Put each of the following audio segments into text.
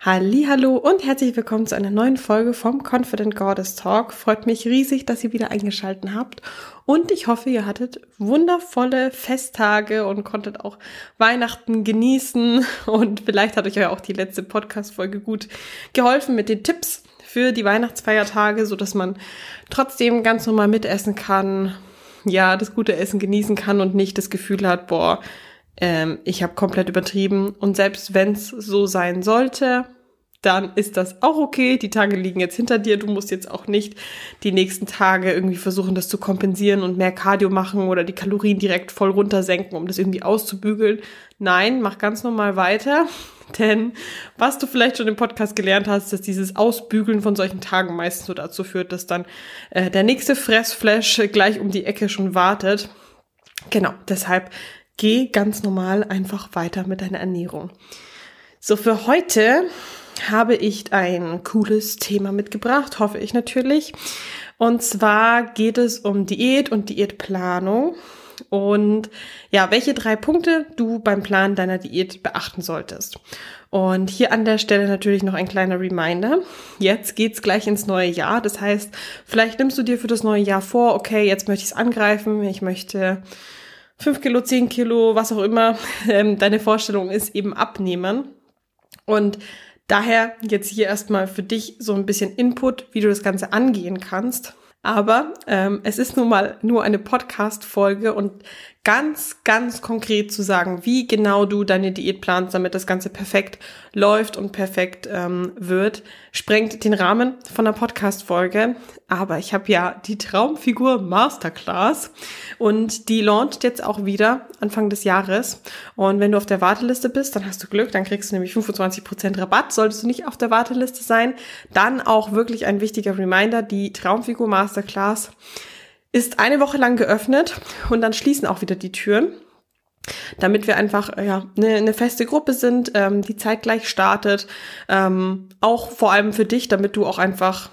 Hallo und herzlich willkommen zu einer neuen Folge vom Confident Goddess Talk. Freut mich riesig, dass ihr wieder eingeschaltet habt und ich hoffe, ihr hattet wundervolle Festtage und konntet auch Weihnachten genießen und vielleicht hat euch ja auch die letzte Podcast Folge gut geholfen mit den Tipps für die Weihnachtsfeiertage, so dass man trotzdem ganz normal mitessen kann, ja, das gute Essen genießen kann und nicht das Gefühl hat, boah, ähm, ich habe komplett übertrieben. Und selbst wenn es so sein sollte, dann ist das auch okay. Die Tage liegen jetzt hinter dir. Du musst jetzt auch nicht die nächsten Tage irgendwie versuchen, das zu kompensieren und mehr Cardio machen oder die Kalorien direkt voll runtersenken, um das irgendwie auszubügeln. Nein, mach ganz normal weiter. Denn was du vielleicht schon im Podcast gelernt hast, dass dieses Ausbügeln von solchen Tagen meistens so dazu führt, dass dann äh, der nächste Fressflash gleich um die Ecke schon wartet. Genau, deshalb geh ganz normal einfach weiter mit deiner Ernährung. So, für heute habe ich ein cooles Thema mitgebracht, hoffe ich natürlich. Und zwar geht es um Diät und Diätplanung und ja, welche drei Punkte du beim Plan deiner Diät beachten solltest. Und hier an der Stelle natürlich noch ein kleiner Reminder. Jetzt geht's gleich ins neue Jahr. Das heißt, vielleicht nimmst du dir für das neue Jahr vor, okay, jetzt möchte ich es angreifen, ich möchte 5 Kilo, 10 Kilo, was auch immer ähm, deine Vorstellung ist, eben abnehmen. Und daher jetzt hier erstmal für dich so ein bisschen Input, wie du das Ganze angehen kannst. Aber ähm, es ist nun mal nur eine Podcast-Folge und ganz, ganz konkret zu sagen, wie genau du deine Diät planst, damit das Ganze perfekt läuft und perfekt ähm, wird, sprengt den Rahmen von der Podcast-Folge. Aber ich habe ja die Traumfigur Masterclass und die launcht jetzt auch wieder Anfang des Jahres. Und wenn du auf der Warteliste bist, dann hast du Glück, dann kriegst du nämlich 25% Rabatt. Solltest du nicht auf der Warteliste sein, dann auch wirklich ein wichtiger Reminder, die Traumfigur Masterclass ist eine Woche lang geöffnet und dann schließen auch wieder die Türen, damit wir einfach ja eine, eine feste Gruppe sind, ähm, die zeitgleich startet, ähm, auch vor allem für dich, damit du auch einfach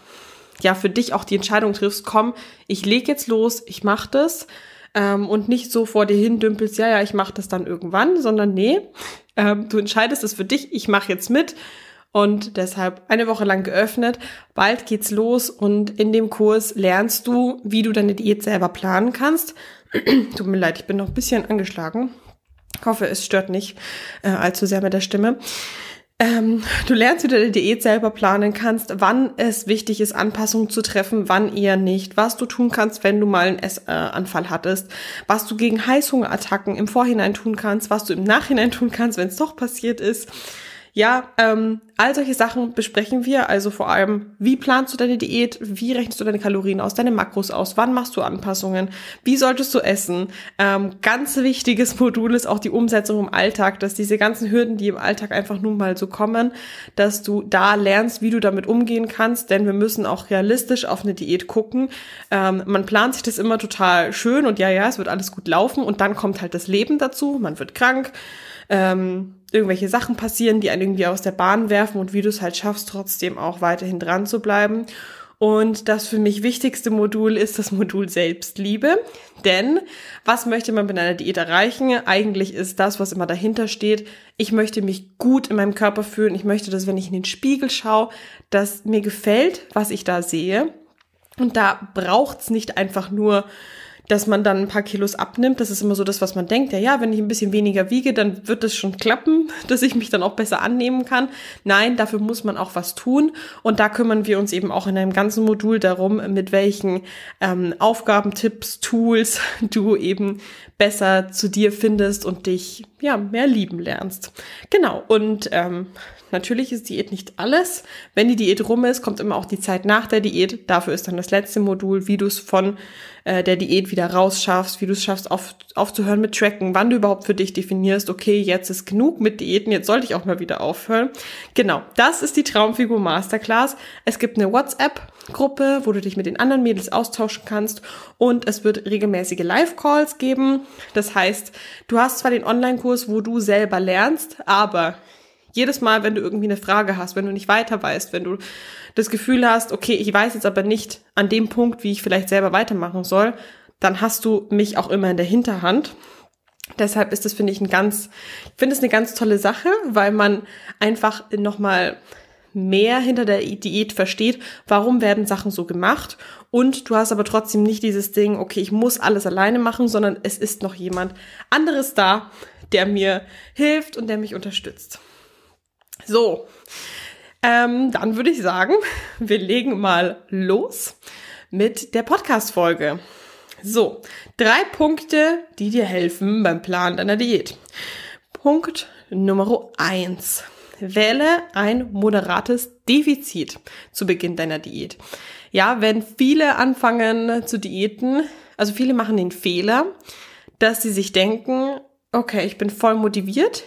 ja für dich auch die Entscheidung triffst, komm, ich leg jetzt los, ich mach das ähm, und nicht so vor dir hin dümpelst, ja ja, ich mach das dann irgendwann, sondern nee, ähm, du entscheidest es für dich, ich mach jetzt mit und deshalb eine Woche lang geöffnet. Bald geht's los und in dem Kurs lernst du, wie du deine Diät selber planen kannst. Tut mir leid, ich bin noch ein bisschen angeschlagen. Ich hoffe, es stört nicht äh, allzu sehr mit der Stimme. Ähm, du lernst, wie du deine Diät selber planen kannst, wann es wichtig ist, Anpassungen zu treffen, wann eher nicht, was du tun kannst, wenn du mal einen Essanfall äh, hattest, was du gegen Heißhungerattacken im Vorhinein tun kannst, was du im Nachhinein tun kannst, wenn es doch passiert ist ja, ähm, all solche Sachen besprechen wir. Also vor allem, wie planst du deine Diät? Wie rechnest du deine Kalorien aus, deine Makros aus? Wann machst du Anpassungen? Wie solltest du essen? Ähm, ganz wichtiges Modul ist auch die Umsetzung im Alltag, dass diese ganzen Hürden, die im Alltag einfach nun mal so kommen, dass du da lernst, wie du damit umgehen kannst. Denn wir müssen auch realistisch auf eine Diät gucken. Ähm, man plant sich das immer total schön und ja, ja, es wird alles gut laufen und dann kommt halt das Leben dazu. Man wird krank. Ähm, irgendwelche Sachen passieren, die einen irgendwie aus der Bahn werfen und wie du es halt schaffst, trotzdem auch weiterhin dran zu bleiben. Und das für mich wichtigste Modul ist das Modul Selbstliebe. Denn was möchte man mit einer Diät erreichen? Eigentlich ist das, was immer dahinter steht. Ich möchte mich gut in meinem Körper fühlen. Ich möchte, dass wenn ich in den Spiegel schaue, dass mir gefällt, was ich da sehe. Und da braucht's nicht einfach nur dass man dann ein paar Kilos abnimmt. Das ist immer so das, was man denkt. Ja, ja, wenn ich ein bisschen weniger wiege, dann wird es schon klappen, dass ich mich dann auch besser annehmen kann. Nein, dafür muss man auch was tun. Und da kümmern wir uns eben auch in einem ganzen Modul darum, mit welchen ähm, Aufgaben, Tipps, Tools du eben besser zu dir findest und dich ja mehr lieben lernst. Genau. Und ähm, Natürlich ist Diät nicht alles. Wenn die Diät rum ist, kommt immer auch die Zeit nach der Diät. Dafür ist dann das letzte Modul, wie du es von äh, der Diät wieder rausschaffst, wie du es schaffst, auf, aufzuhören mit Tracken, wann du überhaupt für dich definierst, okay, jetzt ist genug mit Diäten, jetzt sollte ich auch mal wieder aufhören. Genau, das ist die Traumfigur Masterclass. Es gibt eine WhatsApp-Gruppe, wo du dich mit den anderen Mädels austauschen kannst und es wird regelmäßige Live-Calls geben. Das heißt, du hast zwar den Online-Kurs, wo du selber lernst, aber jedes Mal, wenn du irgendwie eine Frage hast, wenn du nicht weiter weißt, wenn du das Gefühl hast, okay, ich weiß jetzt aber nicht an dem Punkt, wie ich vielleicht selber weitermachen soll, dann hast du mich auch immer in der Hinterhand. Deshalb ist das, finde ich, ein ganz, ich finde es eine ganz tolle Sache, weil man einfach nochmal mehr hinter der Diät versteht, warum werden Sachen so gemacht und du hast aber trotzdem nicht dieses Ding, okay, ich muss alles alleine machen, sondern es ist noch jemand anderes da, der mir hilft und der mich unterstützt. So, ähm, dann würde ich sagen, wir legen mal los mit der Podcast-Folge. So, drei Punkte, die dir helfen beim Plan deiner Diät. Punkt Nummer eins: Wähle ein moderates Defizit zu Beginn deiner Diät. Ja, wenn viele anfangen zu diäten, also viele machen den Fehler, dass sie sich denken, okay, ich bin voll motiviert,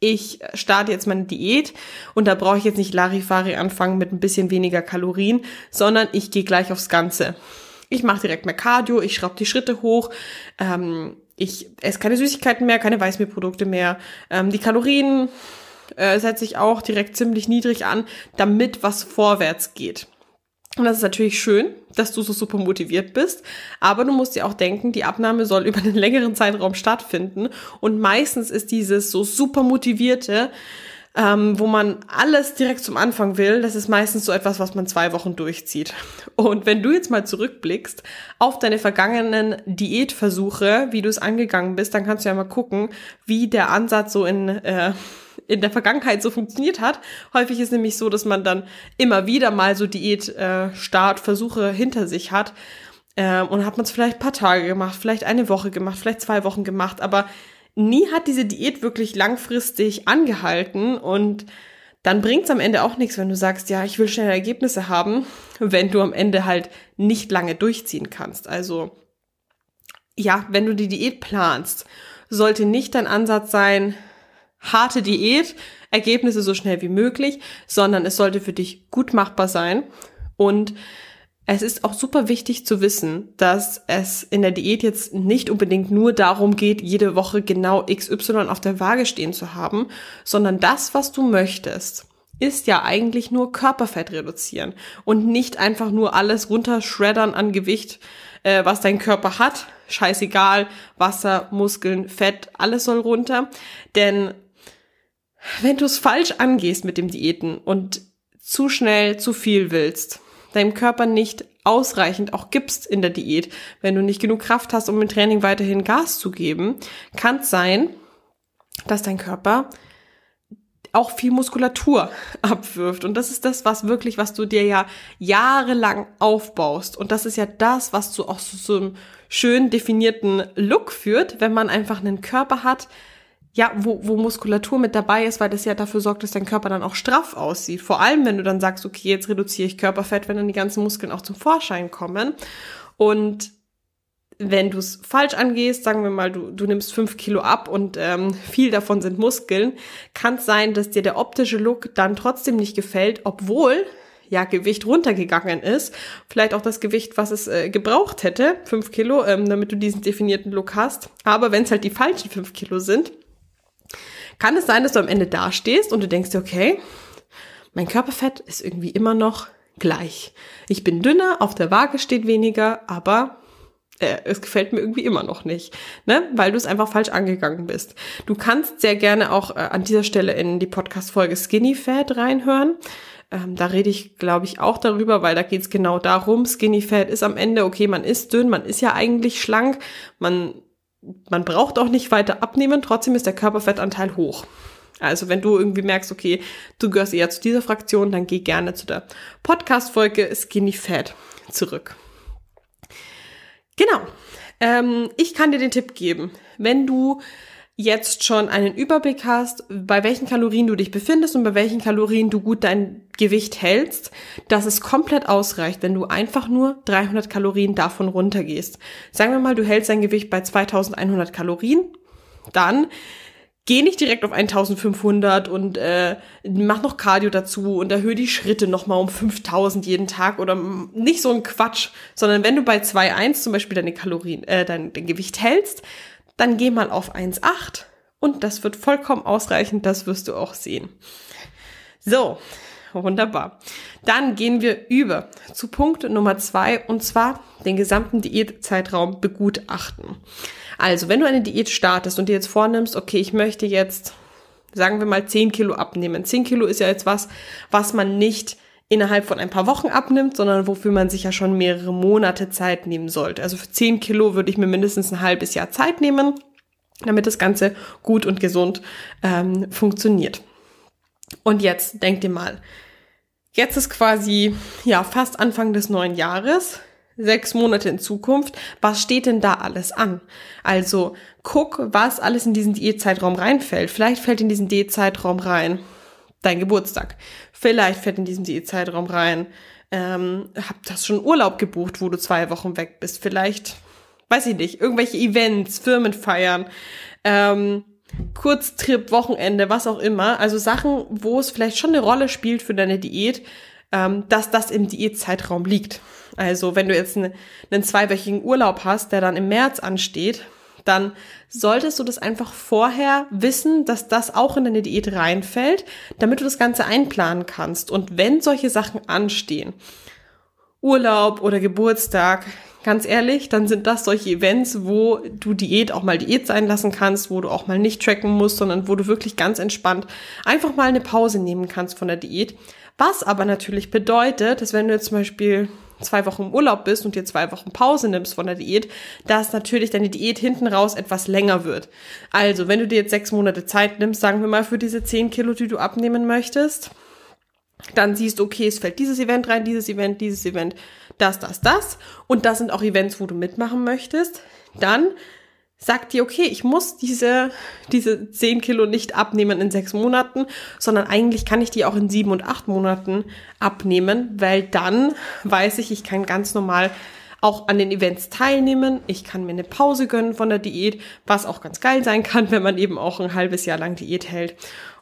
ich starte jetzt meine Diät und da brauche ich jetzt nicht Larifari anfangen mit ein bisschen weniger Kalorien, sondern ich gehe gleich aufs Ganze. Ich mache direkt mehr Cardio, ich schraube die Schritte hoch, ähm, ich esse keine Süßigkeiten mehr, keine Weißmehlprodukte mehr, ähm, die Kalorien äh, setze ich auch direkt ziemlich niedrig an, damit was vorwärts geht. Und das ist natürlich schön, dass du so super motiviert bist, aber du musst dir auch denken, die Abnahme soll über einen längeren Zeitraum stattfinden. Und meistens ist dieses so super motivierte, ähm, wo man alles direkt zum Anfang will, das ist meistens so etwas, was man zwei Wochen durchzieht. Und wenn du jetzt mal zurückblickst auf deine vergangenen Diätversuche, wie du es angegangen bist, dann kannst du ja mal gucken, wie der Ansatz so in äh, in der Vergangenheit so funktioniert hat. Häufig ist nämlich so, dass man dann immer wieder mal so Diät-Startversuche äh, hinter sich hat. Äh, und hat man es vielleicht paar Tage gemacht, vielleicht eine Woche gemacht, vielleicht zwei Wochen gemacht, aber nie hat diese Diät wirklich langfristig angehalten und dann bringt es am Ende auch nichts, wenn du sagst, ja, ich will schnelle Ergebnisse haben, wenn du am Ende halt nicht lange durchziehen kannst. Also ja, wenn du die Diät planst, sollte nicht dein Ansatz sein, harte Diät, Ergebnisse so schnell wie möglich, sondern es sollte für dich gut machbar sein. Und es ist auch super wichtig zu wissen, dass es in der Diät jetzt nicht unbedingt nur darum geht, jede Woche genau XY auf der Waage stehen zu haben, sondern das, was du möchtest, ist ja eigentlich nur Körperfett reduzieren und nicht einfach nur alles runterschreddern an Gewicht, äh, was dein Körper hat. Scheißegal, Wasser, Muskeln, Fett, alles soll runter. Denn wenn du es falsch angehst mit dem Diäten und zu schnell zu viel willst, deinem Körper nicht ausreichend auch gibst in der Diät, wenn du nicht genug Kraft hast, um im Training weiterhin Gas zu geben, kann es sein, dass dein Körper auch viel Muskulatur abwirft. Und das ist das, was wirklich, was du dir ja jahrelang aufbaust. Und das ist ja das, was zu auch so, so einem schön definierten Look führt, wenn man einfach einen Körper hat, ja, wo, wo Muskulatur mit dabei ist, weil das ja dafür sorgt, dass dein Körper dann auch straff aussieht. Vor allem, wenn du dann sagst, okay, jetzt reduziere ich Körperfett, wenn dann die ganzen Muskeln auch zum Vorschein kommen. Und wenn du es falsch angehst, sagen wir mal, du, du nimmst fünf Kilo ab und ähm, viel davon sind Muskeln, kann es sein, dass dir der optische Look dann trotzdem nicht gefällt, obwohl ja Gewicht runtergegangen ist. Vielleicht auch das Gewicht, was es äh, gebraucht hätte, fünf Kilo, ähm, damit du diesen definierten Look hast. Aber wenn es halt die falschen fünf Kilo sind, kann es sein, dass du am Ende dastehst und du denkst okay, mein Körperfett ist irgendwie immer noch gleich. Ich bin dünner, auf der Waage steht weniger, aber äh, es gefällt mir irgendwie immer noch nicht, ne? Weil du es einfach falsch angegangen bist. Du kannst sehr gerne auch äh, an dieser Stelle in die Podcast-Folge Skinny Fat reinhören. Ähm, da rede ich, glaube ich, auch darüber, weil da geht es genau darum. Skinny Fat ist am Ende, okay, man ist dünn, man ist ja eigentlich schlank, man man braucht auch nicht weiter abnehmen, trotzdem ist der Körperfettanteil hoch. Also wenn du irgendwie merkst, okay, du gehörst eher zu dieser Fraktion, dann geh gerne zu der Podcast-Folge Skinny Fat zurück. Genau. Ähm, ich kann dir den Tipp geben, wenn du jetzt schon einen Überblick hast, bei welchen Kalorien du dich befindest und bei welchen Kalorien du gut dein Gewicht hältst, dass es komplett ausreicht, wenn du einfach nur 300 Kalorien davon runtergehst. Sagen wir mal, du hältst dein Gewicht bei 2100 Kalorien, dann geh nicht direkt auf 1500 und äh, mach noch Cardio dazu und erhöhe die Schritte nochmal um 5000 jeden Tag oder nicht so ein Quatsch, sondern wenn du bei 2,1 zum Beispiel deine Kalorien, äh, dein, dein Gewicht hältst, dann geh mal auf 1,8 und das wird vollkommen ausreichend, das wirst du auch sehen. So, wunderbar. Dann gehen wir über zu Punkt Nummer zwei und zwar den gesamten Diätzeitraum begutachten. Also, wenn du eine Diät startest und dir jetzt vornimmst, okay, ich möchte jetzt, sagen wir mal, 10 Kilo abnehmen. 10 Kilo ist ja jetzt was, was man nicht innerhalb von ein paar Wochen abnimmt, sondern wofür man sich ja schon mehrere Monate Zeit nehmen sollte. Also für 10 Kilo würde ich mir mindestens ein halbes Jahr Zeit nehmen, damit das Ganze gut und gesund ähm, funktioniert. Und jetzt denk dir mal, jetzt ist quasi ja fast Anfang des neuen Jahres sechs Monate in Zukunft, was steht denn da alles an? Also guck, was alles in diesen Diätzeitraum reinfällt. Vielleicht fällt in diesen Diätzeitraum rein dein Geburtstag. Vielleicht fällt in diesen Diätzeitraum rein, ähm, hab das schon Urlaub gebucht, wo du zwei Wochen weg bist. Vielleicht, weiß ich nicht, irgendwelche Events, Firmenfeiern, ähm, Kurztrip, Wochenende, was auch immer. Also Sachen, wo es vielleicht schon eine Rolle spielt für deine Diät, ähm, dass das im Diätzeitraum liegt. Also wenn du jetzt einen, einen zweiwöchigen Urlaub hast, der dann im März ansteht, dann solltest du das einfach vorher wissen, dass das auch in deine Diät reinfällt, damit du das Ganze einplanen kannst. Und wenn solche Sachen anstehen, Urlaub oder Geburtstag, ganz ehrlich, dann sind das solche Events, wo du Diät auch mal Diät sein lassen kannst, wo du auch mal nicht tracken musst, sondern wo du wirklich ganz entspannt einfach mal eine Pause nehmen kannst von der Diät. Was aber natürlich bedeutet, dass wenn du jetzt zum Beispiel zwei Wochen im Urlaub bist und dir zwei Wochen Pause nimmst von der Diät, dass natürlich deine Diät hinten raus etwas länger wird. Also, wenn du dir jetzt sechs Monate Zeit nimmst, sagen wir mal für diese zehn Kilo, die du abnehmen möchtest, dann siehst, okay, es fällt dieses Event rein, dieses Event, dieses Event, das, das, das. Und das sind auch Events, wo du mitmachen möchtest. Dann sagt dir, okay, ich muss diese, diese 10 Kilo nicht abnehmen in sechs Monaten, sondern eigentlich kann ich die auch in sieben und acht Monaten abnehmen, weil dann weiß ich, ich kann ganz normal auch an den Events teilnehmen. Ich kann mir eine Pause gönnen von der Diät, was auch ganz geil sein kann, wenn man eben auch ein halbes Jahr lang Diät hält.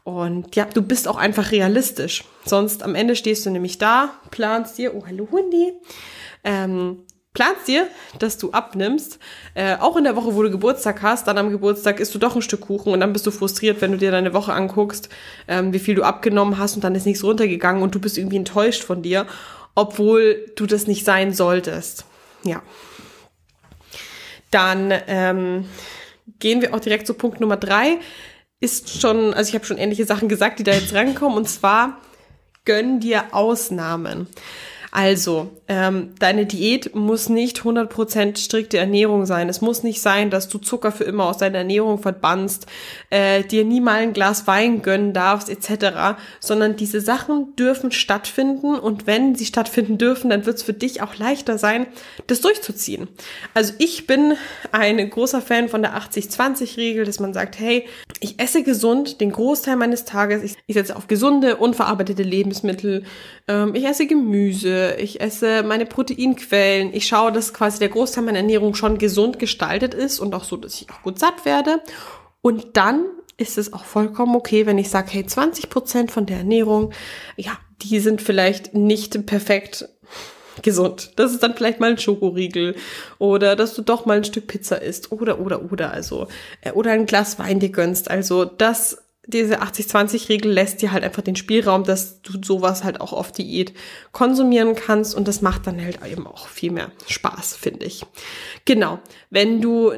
Und ja, du bist auch einfach realistisch. Sonst am Ende stehst du nämlich da, planst dir, oh hallo Hundi, ähm, planst dir, dass du abnimmst, äh, auch in der Woche, wo du Geburtstag hast, dann am Geburtstag isst du doch ein Stück Kuchen und dann bist du frustriert, wenn du dir deine Woche anguckst, ähm, wie viel du abgenommen hast und dann ist nichts runtergegangen und du bist irgendwie enttäuscht von dir, obwohl du das nicht sein solltest. Ja. Dann ähm, gehen wir auch direkt zu Punkt Nummer drei. Ist schon, also ich habe schon ähnliche Sachen gesagt, die da jetzt rankommen, und zwar gönn dir Ausnahmen. Also, ähm, deine Diät muss nicht 100% strikte Ernährung sein. Es muss nicht sein, dass du Zucker für immer aus deiner Ernährung verbannst, äh, dir nie mal ein Glas Wein gönnen darfst, etc., sondern diese Sachen dürfen stattfinden und wenn sie stattfinden dürfen, dann wird es für dich auch leichter sein, das durchzuziehen. Also ich bin ein großer Fan von der 80-20-Regel, dass man sagt, hey, ich esse gesund den Großteil meines Tages, ich, ich setze auf gesunde, unverarbeitete Lebensmittel, ähm, ich esse Gemüse, ich esse meine Proteinquellen, ich schaue, dass quasi der Großteil meiner Ernährung schon gesund gestaltet ist und auch so, dass ich auch gut satt werde. Und dann ist es auch vollkommen okay, wenn ich sage, hey, 20 Prozent von der Ernährung, ja, die sind vielleicht nicht perfekt gesund. Das ist dann vielleicht mal ein Schokoriegel oder dass du doch mal ein Stück Pizza isst oder oder oder also äh, oder ein Glas Wein dir gönnst. Also das diese 80-20-Regel lässt dir halt einfach den Spielraum, dass du sowas halt auch auf Diät konsumieren kannst und das macht dann halt eben auch viel mehr Spaß, finde ich. Genau. Wenn du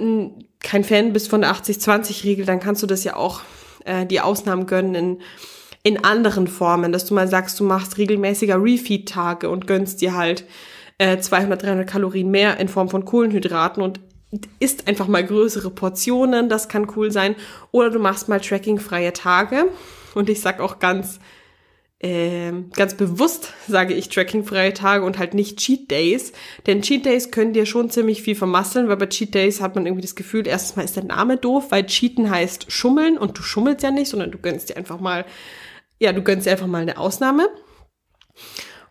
kein Fan bist von der 80-20-Regel, dann kannst du das ja auch äh, die Ausnahmen gönnen in, in anderen Formen, dass du mal sagst, du machst regelmäßiger Refeed-Tage und gönnst dir halt äh, 200, 300 Kalorien mehr in Form von Kohlenhydraten und isst einfach mal größere Portionen, das kann cool sein. Oder du machst mal trackingfreie Tage. Und ich sag auch ganz, äh, ganz bewusst sage ich trackingfreie Tage und halt nicht Cheat Days. Denn Cheat Days können dir schon ziemlich viel vermasseln, weil bei Cheat Days hat man irgendwie das Gefühl, erstens mal ist der Name doof, weil Cheaten heißt schummeln und du schummelst ja nicht, sondern du gönnst dir einfach mal, ja, du gönnst dir einfach mal eine Ausnahme.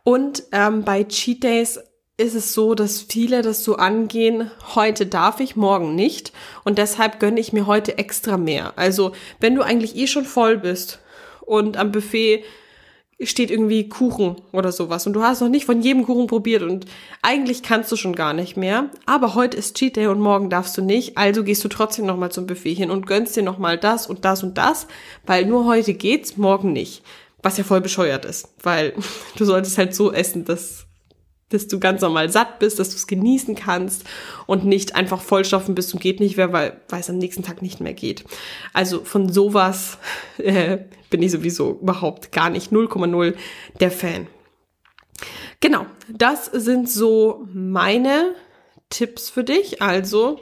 Und ähm, bei Cheat Days ist es so, dass viele das so angehen, heute darf ich, morgen nicht. Und deshalb gönne ich mir heute extra mehr. Also, wenn du eigentlich eh schon voll bist und am Buffet steht irgendwie Kuchen oder sowas und du hast noch nicht von jedem Kuchen probiert und eigentlich kannst du schon gar nicht mehr, aber heute ist Cheat Day und morgen darfst du nicht, also gehst du trotzdem nochmal zum Buffet hin und gönnst dir nochmal das und das und das, weil nur heute geht's, morgen nicht. Was ja voll bescheuert ist, weil du solltest halt so essen, dass, dass du ganz normal satt bist, dass du es genießen kannst und nicht einfach vollstoffen bist und geht nicht mehr, weil, weil es am nächsten Tag nicht mehr geht. Also von sowas äh, bin ich sowieso überhaupt gar nicht 0,0 der Fan. Genau, das sind so meine Tipps für dich. Also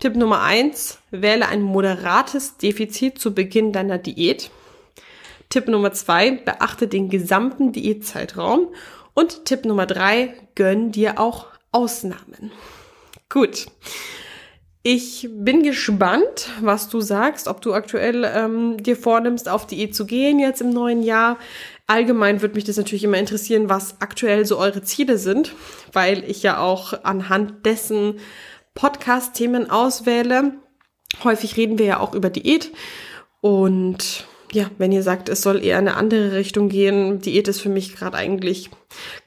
Tipp Nummer eins: wähle ein moderates Defizit zu Beginn deiner Diät. Tipp Nummer zwei, beachte den gesamten Diätzeitraum. Und Tipp Nummer drei, gönn dir auch Ausnahmen. Gut. Ich bin gespannt, was du sagst, ob du aktuell ähm, dir vornimmst, auf Diät zu gehen jetzt im neuen Jahr. Allgemein würde mich das natürlich immer interessieren, was aktuell so eure Ziele sind, weil ich ja auch anhand dessen Podcast-Themen auswähle. Häufig reden wir ja auch über Diät und ja, wenn ihr sagt, es soll eher in eine andere Richtung gehen, Diät ist für mich gerade eigentlich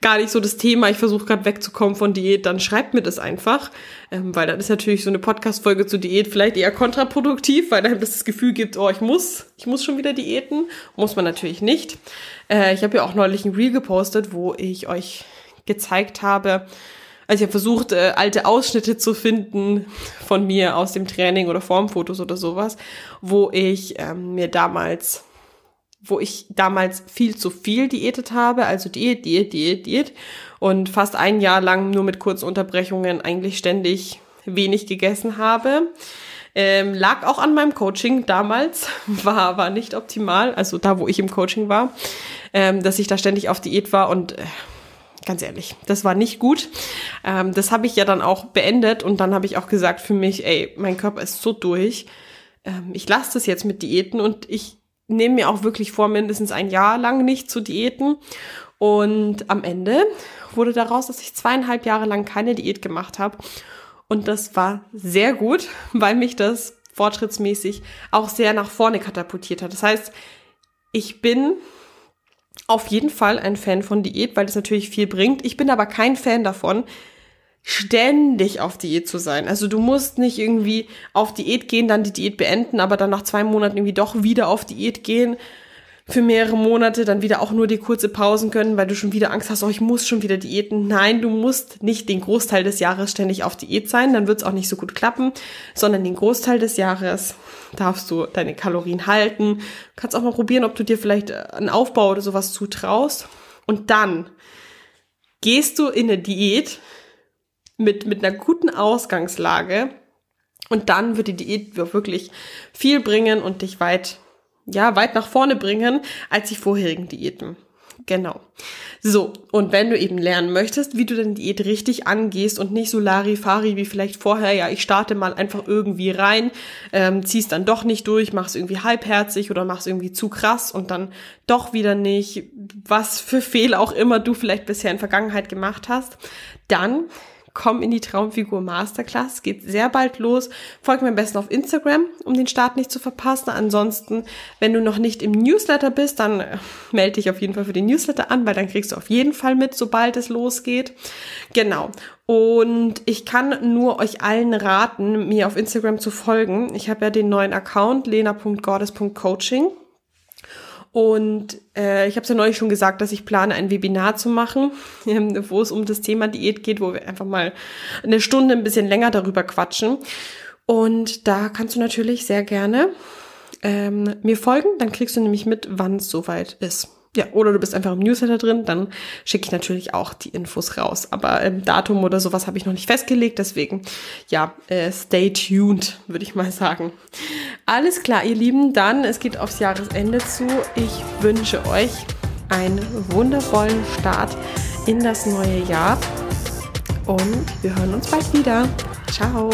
gar nicht so das Thema, ich versuche gerade wegzukommen von Diät, dann schreibt mir das einfach, ähm, weil dann ist natürlich so eine Podcast-Folge zu Diät vielleicht eher kontraproduktiv, weil dann das Gefühl gibt, oh, ich muss, ich muss schon wieder Diäten, muss man natürlich nicht. Äh, ich habe ja auch neulich ein Reel gepostet, wo ich euch gezeigt habe, also ich habe versucht, äh, alte Ausschnitte zu finden von mir aus dem Training oder Formfotos oder sowas, wo ich ähm, mir damals, wo ich damals viel zu viel diätet habe, also Diät, Diät, Diät, Diät. Und fast ein Jahr lang nur mit kurzen Unterbrechungen eigentlich ständig wenig gegessen habe. Ähm, lag auch an meinem Coaching damals, war, war nicht optimal, also da, wo ich im Coaching war, ähm, dass ich da ständig auf Diät war und äh, ganz ehrlich, das war nicht gut. Ähm, das habe ich ja dann auch beendet und dann habe ich auch gesagt für mich, ey, mein Körper ist so durch. Ähm, ich lasse das jetzt mit Diäten und ich nehme mir auch wirklich vor, mindestens ein Jahr lang nicht zu diäten. Und am Ende wurde daraus, dass ich zweieinhalb Jahre lang keine Diät gemacht habe. Und das war sehr gut, weil mich das fortschrittsmäßig auch sehr nach vorne katapultiert hat. Das heißt, ich bin auf jeden Fall ein Fan von Diät, weil das natürlich viel bringt. Ich bin aber kein Fan davon, ständig auf Diät zu sein. Also du musst nicht irgendwie auf Diät gehen, dann die Diät beenden, aber dann nach zwei Monaten irgendwie doch wieder auf Diät gehen für mehrere Monate, dann wieder auch nur die kurze Pausen können, weil du schon wieder Angst hast, oh, ich muss schon wieder Diäten. Nein, du musst nicht den Großteil des Jahres ständig auf Diät sein, dann wird es auch nicht so gut klappen, sondern den Großteil des Jahres darfst du deine Kalorien halten. Du kannst auch mal probieren, ob du dir vielleicht äh, einen Aufbau oder sowas zutraust. Und dann gehst du in eine Diät mit, mit einer guten Ausgangslage und dann wird die Diät wirklich viel bringen und dich weit ja, weit nach vorne bringen als die vorherigen Diäten. Genau. So, und wenn du eben lernen möchtest, wie du deine Diät richtig angehst und nicht so Larifari wie vielleicht vorher, ja, ich starte mal einfach irgendwie rein, ähm, ziehst dann doch nicht durch, machst irgendwie halbherzig oder machst irgendwie zu krass und dann doch wieder nicht, was für Fehler auch immer du vielleicht bisher in Vergangenheit gemacht hast, dann komm in die Traumfigur Masterclass. Geht sehr bald los. Folgt mir am besten auf Instagram, um den Start nicht zu verpassen. Ansonsten, wenn du noch nicht im Newsletter bist, dann äh, melde dich auf jeden Fall für den Newsletter an, weil dann kriegst du auf jeden Fall mit, sobald es losgeht. Genau. Und ich kann nur euch allen raten, mir auf Instagram zu folgen. Ich habe ja den neuen Account lena.goddess.coaching. Und äh, ich habe es ja neulich schon gesagt, dass ich plane, ein Webinar zu machen, wo es um das Thema Diät geht, wo wir einfach mal eine Stunde ein bisschen länger darüber quatschen. Und da kannst du natürlich sehr gerne ähm, mir folgen. Dann kriegst du nämlich mit, wann es soweit ist. Ja, oder du bist einfach im Newsletter drin, dann schicke ich natürlich auch die Infos raus. Aber ähm, Datum oder sowas habe ich noch nicht festgelegt, deswegen ja, äh, stay tuned, würde ich mal sagen. Alles klar, ihr Lieben, dann, es geht aufs Jahresende zu. Ich wünsche euch einen wundervollen Start in das neue Jahr und wir hören uns bald wieder. Ciao.